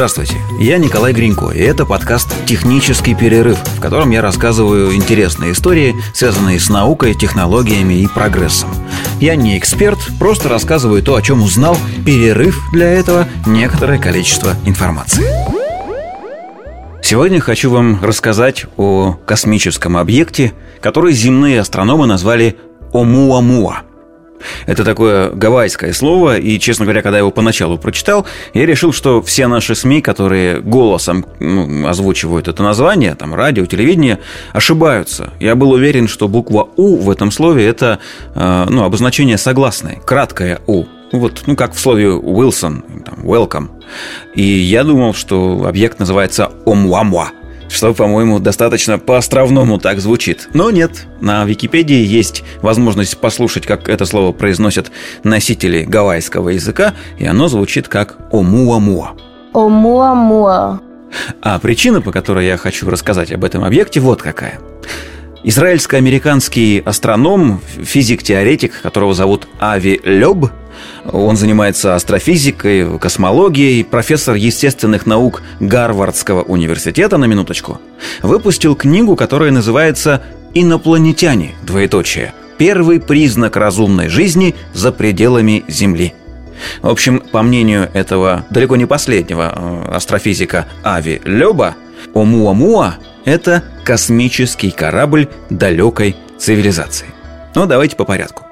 Здравствуйте, я Николай Гринько, и это подкаст «Технический перерыв», в котором я рассказываю интересные истории, связанные с наукой, технологиями и прогрессом. Я не эксперт, просто рассказываю то, о чем узнал, перерыв для этого некоторое количество информации. Сегодня хочу вам рассказать о космическом объекте, который земные астрономы назвали Омуамуа – это такое гавайское слово, и, честно говоря, когда я его поначалу прочитал, я решил, что все наши СМИ, которые голосом ну, озвучивают это название, там, радио, телевидение, ошибаются. Я был уверен, что буква «У» в этом слове – это э, ну, обозначение согласной, краткое «У». Вот, ну, как в слове «Уилсон», там, «welcome». И я думал, что объект называется «омуамуа», что, по-моему, достаточно по-островному так звучит. Но нет, на Википедии есть возможность послушать, как это слово произносят носители гавайского языка, и оно звучит как «омуамуа». Омуамуа. А причина, по которой я хочу рассказать об этом объекте, вот какая. Израильско-американский астроном, физик-теоретик, которого зовут Ави Лёб, он занимается астрофизикой, космологией, профессор естественных наук Гарвардского университета, на минуточку, выпустил книгу, которая называется «Инопланетяне. Двоеточие. Первый признак разумной жизни за пределами Земли». В общем, по мнению этого далеко не последнего э, астрофизика Ави Лёба, Омуамуа – это космический корабль далекой цивилизации. Ну, давайте по порядку.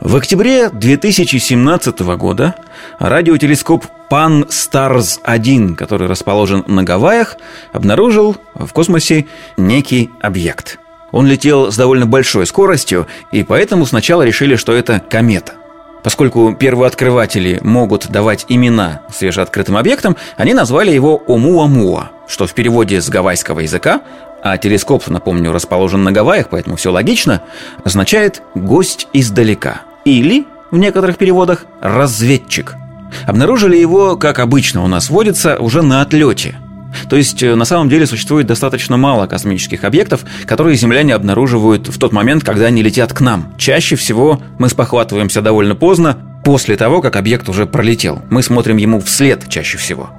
В октябре 2017 года радиотелескоп Pan Stars 1, который расположен на Гавайях, обнаружил в космосе некий объект. Он летел с довольно большой скоростью, и поэтому сначала решили, что это комета. Поскольку первооткрыватели могут давать имена свежеоткрытым объектам, они назвали его Омуамуа, что в переводе с гавайского языка, а телескоп, напомню, расположен на Гавайях, поэтому все логично, означает «гость издалека» или, в некоторых переводах, «разведчик». Обнаружили его, как обычно у нас водится, уже на отлете – то есть, э, на самом деле, существует достаточно мало космических объектов, которые земляне обнаруживают в тот момент, когда они летят к нам. Чаще всего мы спохватываемся довольно поздно, после того, как объект уже пролетел. Мы смотрим ему вслед чаще всего.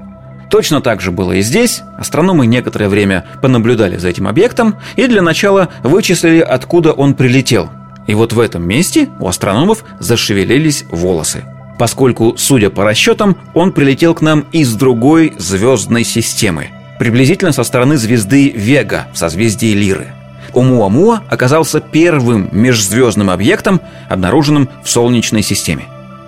Точно так же было и здесь. Астрономы некоторое время понаблюдали за этим объектом и для начала вычислили, откуда он прилетел. И вот в этом месте у астрономов зашевелились волосы поскольку, судя по расчетам, он прилетел к нам из другой звездной системы, приблизительно со стороны звезды Вега в созвездии Лиры. Омуамуа оказался первым межзвездным объектом, обнаруженным в Солнечной системе.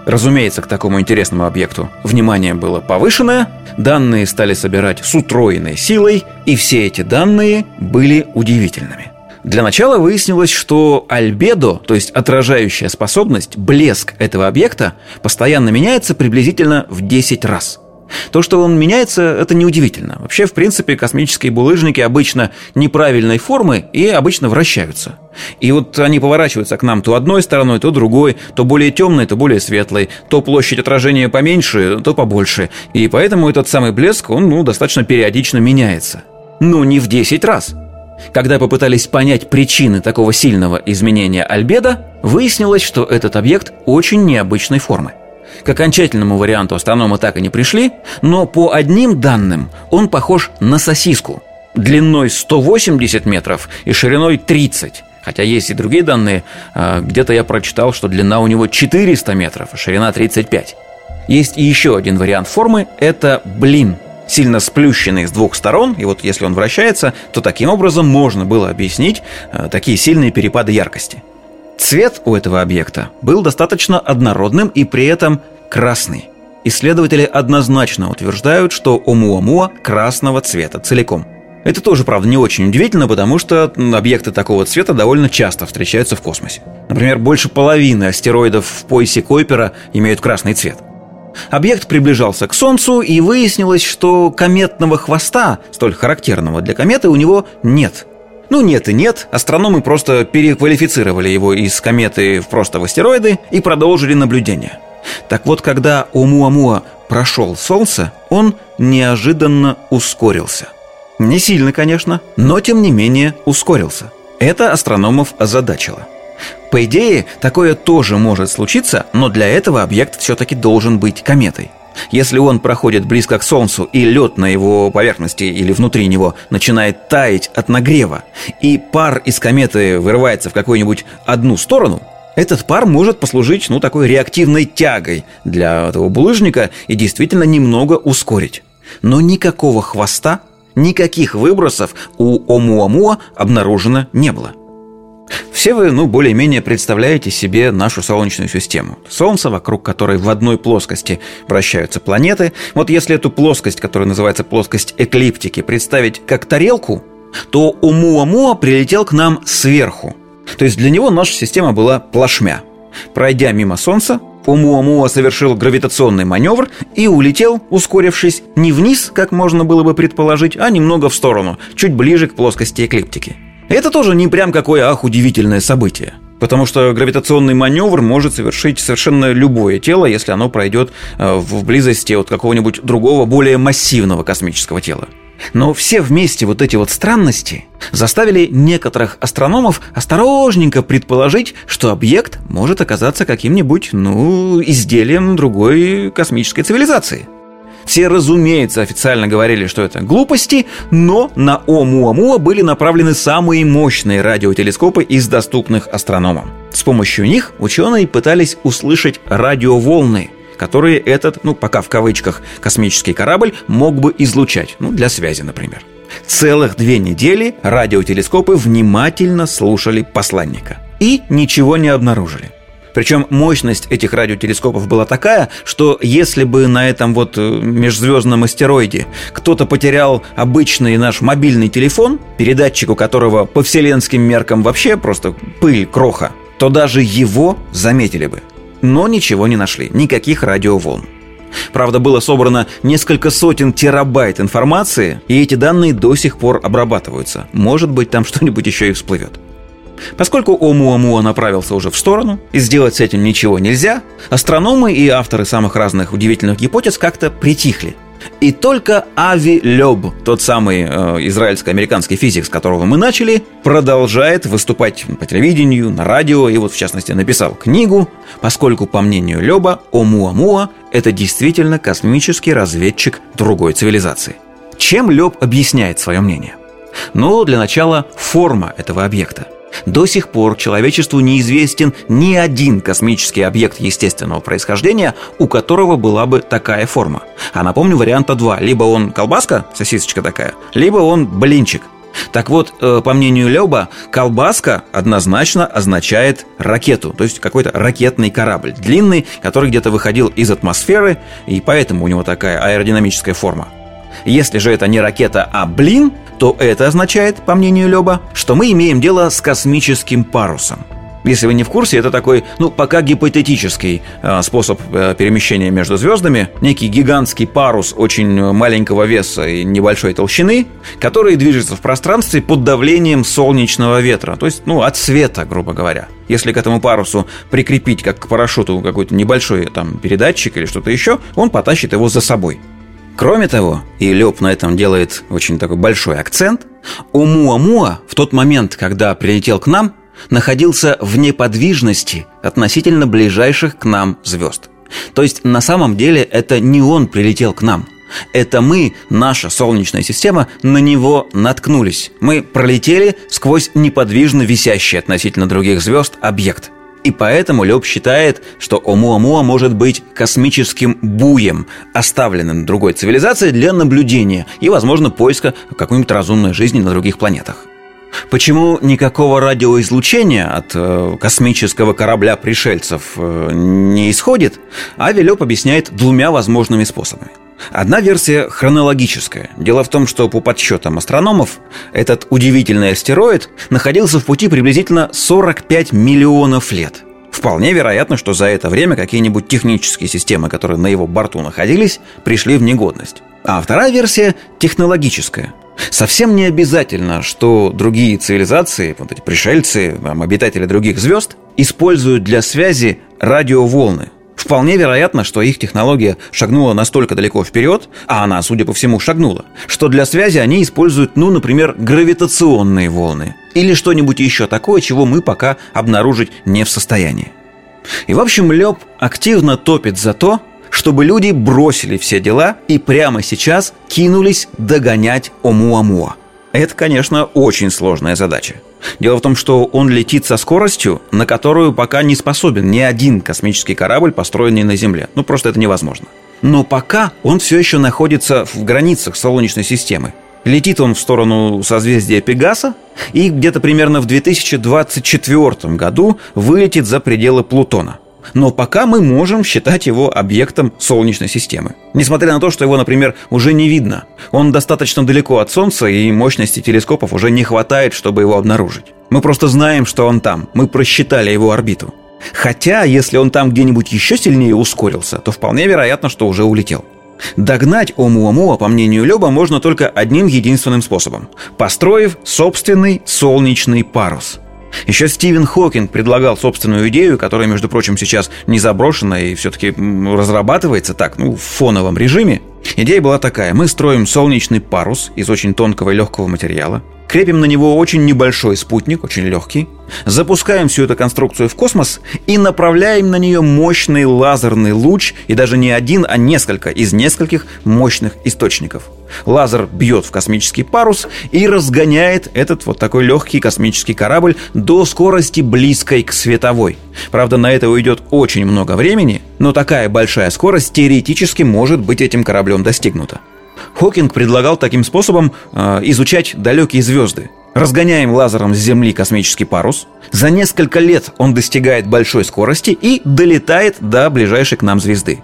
Разумеется, к такому интересному объекту внимание было повышенное, данные стали собирать с утроенной силой, и все эти данные были удивительными. Для начала выяснилось, что альбедо, то есть отражающая способность, блеск этого объекта, постоянно меняется приблизительно в 10 раз. То, что он меняется, это неудивительно. Вообще, в принципе, космические булыжники обычно неправильной формы и обычно вращаются. И вот они поворачиваются к нам то одной стороной, то другой, то более темной, то более светлой, то площадь отражения поменьше, то побольше. И поэтому этот самый блеск, он ну, достаточно периодично меняется. Но не в 10 раз. Когда попытались понять причины такого сильного изменения альбедо, выяснилось, что этот объект очень необычной формы. К окончательному варианту астрономы так и не пришли, но по одним данным он похож на сосиску длиной 180 метров и шириной 30. Хотя есть и другие данные, а, где-то я прочитал, что длина у него 400 метров, а ширина 35. Есть еще один вариант формы – это блин – сильно сплющенный с двух сторон, и вот если он вращается, то таким образом можно было объяснить э, такие сильные перепады яркости. Цвет у этого объекта был достаточно однородным и при этом красный. Исследователи однозначно утверждают, что Омуамуа красного цвета целиком. Это тоже, правда, не очень удивительно, потому что объекты такого цвета довольно часто встречаются в космосе. Например, больше половины астероидов в поясе Койпера имеют красный цвет – Объект приближался к Солнцу, и выяснилось, что кометного хвоста, столь характерного для кометы, у него нет. Ну, нет и нет, астрономы просто переквалифицировали его из кометы в просто в астероиды и продолжили наблюдение. Так вот, когда Омуамуа прошел Солнце, он неожиданно ускорился. Не сильно, конечно, но тем не менее ускорился. Это астрономов озадачило. По идее, такое тоже может случиться, но для этого объект все-таки должен быть кометой. Если он проходит близко к Солнцу, и лед на его поверхности или внутри него начинает таять от нагрева, и пар из кометы вырывается в какую-нибудь одну сторону, этот пар может послужить, ну, такой реактивной тягой для этого булыжника и действительно немного ускорить. Но никакого хвоста, никаких выбросов у Омуамуа обнаружено не было – все вы, ну, более-менее представляете себе нашу Солнечную систему. Солнце, вокруг которой в одной плоскости вращаются планеты. Вот если эту плоскость, которая называется плоскость эклиптики, представить как тарелку, то Умуамуа прилетел к нам сверху. То есть для него наша система была плашмя. Пройдя мимо Солнца, Умуамуа совершил гравитационный маневр и улетел, ускорившись не вниз, как можно было бы предположить, а немного в сторону, чуть ближе к плоскости эклиптики. Это тоже не прям какое ах удивительное событие. Потому что гравитационный маневр может совершить совершенно любое тело, если оно пройдет э, в близости от какого-нибудь другого, более массивного космического тела. Но все вместе вот эти вот странности заставили некоторых астрономов осторожненько предположить, что объект может оказаться каким-нибудь, ну, изделием другой космической цивилизации – все, разумеется, официально говорили, что это глупости, но на Оumuamua были направлены самые мощные радиотелескопы из доступных астрономам. С помощью них ученые пытались услышать радиоволны, которые этот, ну пока в кавычках, космический корабль мог бы излучать, ну для связи, например. Целых две недели радиотелескопы внимательно слушали посланника и ничего не обнаружили. Причем мощность этих радиотелескопов была такая, что если бы на этом вот э, межзвездном астероиде кто-то потерял обычный наш мобильный телефон, передатчику которого по вселенским меркам вообще просто пыль, кроха, то даже его заметили бы. Но ничего не нашли, никаких радиоволн. Правда, было собрано несколько сотен терабайт информации, и эти данные до сих пор обрабатываются. Может быть, там что-нибудь еще и всплывет. Поскольку Омуамуа направился уже в сторону, и сделать с этим ничего нельзя, астрономы и авторы самых разных удивительных гипотез как-то притихли. И только Ави Лёб, тот самый э, израильско-американский физик, с которого мы начали, продолжает выступать по телевидению, на радио, и вот в частности написал книгу, поскольку, по мнению Лёба, Омуамуа – это действительно космический разведчик другой цивилизации. Чем Лёб объясняет свое мнение? Ну, для начала, форма этого объекта. До сих пор человечеству неизвестен ни один космический объект естественного происхождения, у которого была бы такая форма. А напомню, варианта два. Либо он колбаска, сосисочка такая, либо он блинчик. Так вот, э, по мнению Леба, колбаска однозначно означает ракету, то есть какой-то ракетный корабль, длинный, который где-то выходил из атмосферы, и поэтому у него такая аэродинамическая форма. Если же это не ракета, а блин, то это означает, по мнению Леба, что мы имеем дело с космическим парусом. Если вы не в курсе, это такой, ну, пока гипотетический э, способ э, перемещения между звездами, некий гигантский парус очень маленького веса и небольшой толщины, который движется в пространстве под давлением солнечного ветра, то есть, ну, от света, грубо говоря. Если к этому парусу прикрепить, как к парашюту, какой-то небольшой там передатчик или что-то еще, он потащит его за собой. Кроме того, и Лёб на этом делает очень такой большой акцент, Умуамуа в тот момент, когда прилетел к нам, находился в неподвижности относительно ближайших к нам звезд. То есть на самом деле это не он прилетел к нам. Это мы, наша Солнечная система, на него наткнулись. Мы пролетели сквозь неподвижно висящий относительно других звезд объект – и поэтому Лёб считает, что Омуамуа может быть космическим буем, оставленным другой цивилизацией для наблюдения и, возможно, поиска какой-нибудь разумной жизни на других планетах. Почему никакого радиоизлучения от э, космического корабля пришельцев э, не исходит, Ави Лёб объясняет двумя возможными способами. Одна версия хронологическая. Дело в том, что по подсчетам астрономов этот удивительный астероид находился в пути приблизительно 45 миллионов лет. Вполне вероятно, что за это время какие-нибудь технические системы, которые на его борту находились, пришли в негодность. А вторая версия технологическая. Совсем не обязательно, что другие цивилизации, вот эти пришельцы, обитатели других звезд, используют для связи радиоволны, Вполне вероятно, что их технология шагнула настолько далеко вперед, а она, судя по всему, шагнула, что для связи они используют, ну, например, гравитационные волны или что-нибудь еще такое, чего мы пока обнаружить не в состоянии. И, в общем, Лёб активно топит за то, чтобы люди бросили все дела и прямо сейчас кинулись догонять Омуамуа. Это, конечно, очень сложная задача. Дело в том, что он летит со скоростью, на которую пока не способен ни один космический корабль, построенный на Земле. Ну, просто это невозможно. Но пока он все еще находится в границах Солнечной системы. Летит он в сторону созвездия Пегаса и где-то примерно в 2024 году вылетит за пределы Плутона. Но пока мы можем считать его объектом Солнечной системы. Несмотря на то, что его, например, уже не видно. Он достаточно далеко от Солнца, и мощности телескопов уже не хватает, чтобы его обнаружить. Мы просто знаем, что он там. Мы просчитали его орбиту. Хотя, если он там где-нибудь еще сильнее ускорился, то вполне вероятно, что уже улетел. Догнать Омуамуа, по мнению Леба, можно только одним единственным способом – построив собственный солнечный парус – еще Стивен Хокинг предлагал собственную идею, которая, между прочим, сейчас не заброшена и все-таки разрабатывается так, ну, в фоновом режиме. Идея была такая. Мы строим солнечный парус из очень тонкого и легкого материала. Крепим на него очень небольшой спутник, очень легкий. Запускаем всю эту конструкцию в космос и направляем на нее мощный лазерный луч, и даже не один, а несколько из нескольких мощных источников. Лазер бьет в космический парус и разгоняет этот вот такой легкий космический корабль до скорости близкой к световой. Правда, на это уйдет очень много времени, но такая большая скорость теоретически может быть этим кораблем достигнута. Хокинг предлагал таким способом э, изучать далекие звезды. Разгоняем лазером с Земли космический парус. За несколько лет он достигает большой скорости и долетает до ближайшей к нам звезды.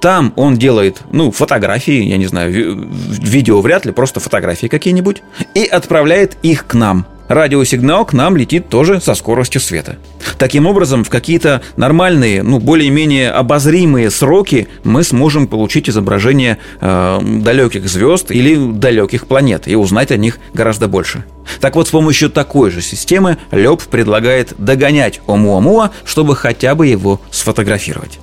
Там он делает, ну, фотографии, я не знаю, видео вряд ли, просто фотографии какие-нибудь, и отправляет их к нам радиосигнал к нам летит тоже со скоростью света. Таким образом, в какие-то нормальные, ну, более-менее обозримые сроки мы сможем получить изображение э, далеких звезд или далеких планет и узнать о них гораздо больше. Так вот, с помощью такой же системы Леб предлагает догонять Омуамуа, чтобы хотя бы его сфотографировать.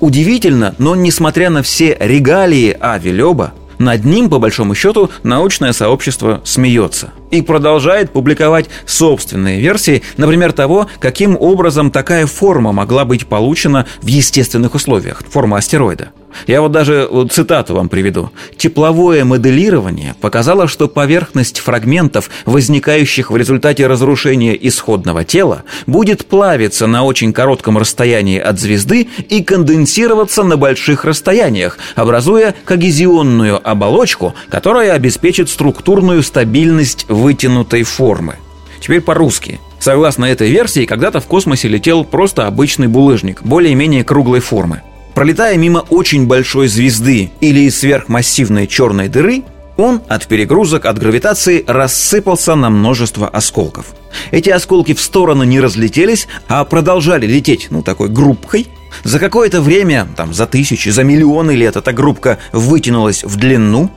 Удивительно, но несмотря на все регалии Ави Леба, над ним, по большому счету, научное сообщество смеется и продолжает публиковать собственные версии, например, того, каким образом такая форма могла быть получена в естественных условиях, форма астероида. Я вот даже цитату вам приведу. Тепловое моделирование показало, что поверхность фрагментов, возникающих в результате разрушения исходного тела, будет плавиться на очень коротком расстоянии от звезды и конденсироваться на больших расстояниях, образуя когезионную оболочку, которая обеспечит структурную стабильность вытянутой формы. Теперь по-русски. Согласно этой версии, когда-то в космосе летел просто обычный булыжник, более-менее круглой формы. Пролетая мимо очень большой звезды или сверхмассивной черной дыры, он от перегрузок, от гравитации рассыпался на множество осколков. Эти осколки в стороны не разлетелись, а продолжали лететь, ну, такой группкой. За какое-то время, там, за тысячи, за миллионы лет эта группка вытянулась в длину,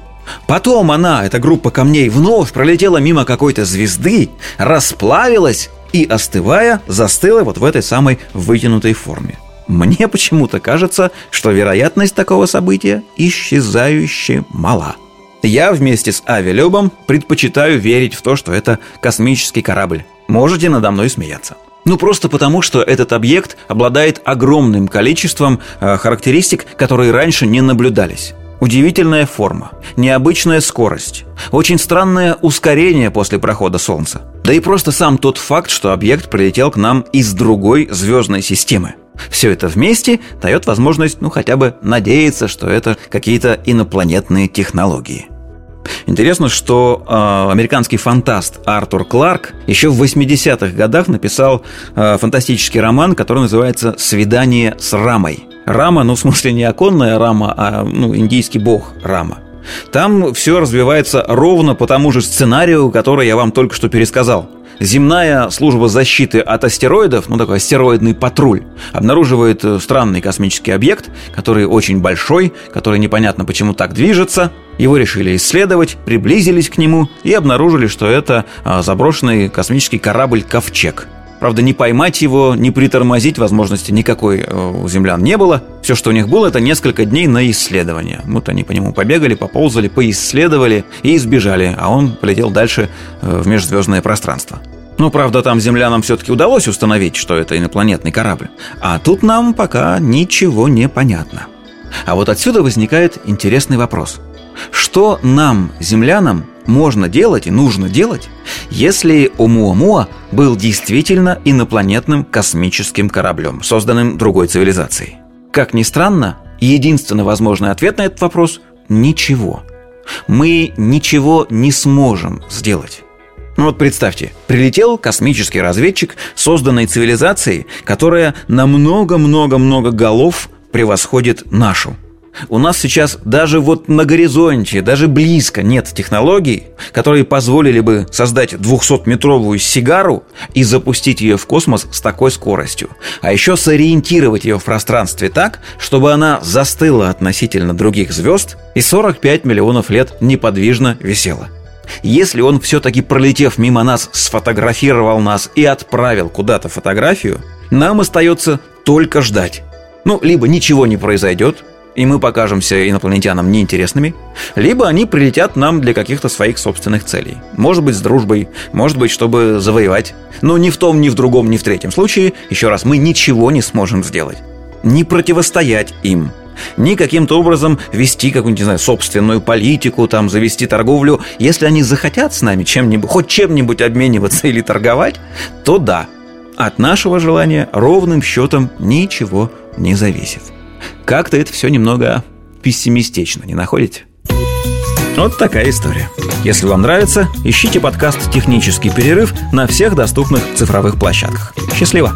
Потом она, эта группа камней, вновь пролетела мимо какой-то звезды, расплавилась и, остывая, застыла вот в этой самой вытянутой форме. Мне почему-то кажется, что вероятность такого события исчезающе мала. Я вместе с Авиалюбом предпочитаю верить в то, что это космический корабль. Можете надо мной смеяться. Ну, просто потому, что этот объект обладает огромным количеством э, характеристик, которые раньше не наблюдались. Удивительная форма, необычная скорость, очень странное ускорение после прохода Солнца. Да и просто сам тот факт, что объект прилетел к нам из другой звездной системы. Все это вместе дает возможность, ну, хотя бы надеяться, что это какие-то инопланетные технологии. Интересно, что э, американский фантаст Артур Кларк еще в 80-х годах написал э, фантастический роман, который называется «Свидание с Рамой». Рама, ну, в смысле, не оконная рама, а ну, индийский бог Рама. Там все развивается ровно по тому же сценарию, который я вам только что пересказал. Земная служба защиты от астероидов, ну такой астероидный патруль, обнаруживает э, странный космический объект, который очень большой, который непонятно почему так движется. Его решили исследовать, приблизились к нему и обнаружили, что это а, заброшенный космический корабль «Ковчег». Правда, не поймать его, не притормозить возможности никакой э, у землян не было. Все, что у них было, это несколько дней на исследование. Вот они по нему побегали, поползали, поисследовали и избежали, а он полетел дальше э, в межзвездное пространство. Ну, правда, там землянам все-таки удалось установить, что это инопланетный корабль. А тут нам пока ничего не понятно. А вот отсюда возникает интересный вопрос. Что нам, землянам, можно делать и нужно делать, если Омуамуа был действительно инопланетным космическим кораблем, созданным другой цивилизацией? Как ни странно, единственный возможный ответ на этот вопрос – ничего. Мы ничего не сможем сделать. Ну вот представьте, прилетел космический разведчик, созданной цивилизацией, которая на много-много-много голов превосходит нашу – у нас сейчас даже вот на горизонте, даже близко нет технологий, которые позволили бы создать 200-метровую сигару и запустить ее в космос с такой скоростью. А еще сориентировать ее в пространстве так, чтобы она застыла относительно других звезд и 45 миллионов лет неподвижно висела. Если он все-таки пролетев мимо нас, сфотографировал нас и отправил куда-то фотографию, нам остается только ждать. Ну, либо ничего не произойдет, и мы покажемся инопланетянам неинтересными, либо они прилетят нам для каких-то своих собственных целей. Может быть, с дружбой, может быть, чтобы завоевать. Но ни в том, ни в другом, ни в третьем случае, еще раз, мы ничего не сможем сделать. Не противостоять им, ни каким-то образом вести какую-нибудь, не знаю, собственную политику, там, завести торговлю. Если они захотят с нами чем-нибудь, хоть чем-нибудь обмениваться или торговать, то да, от нашего желания ровным счетом ничего не зависит. Как-то это все немного пессимистично, не находите? Вот такая история. Если вам нравится, ищите подкаст «Технический перерыв» на всех доступных цифровых площадках. Счастливо!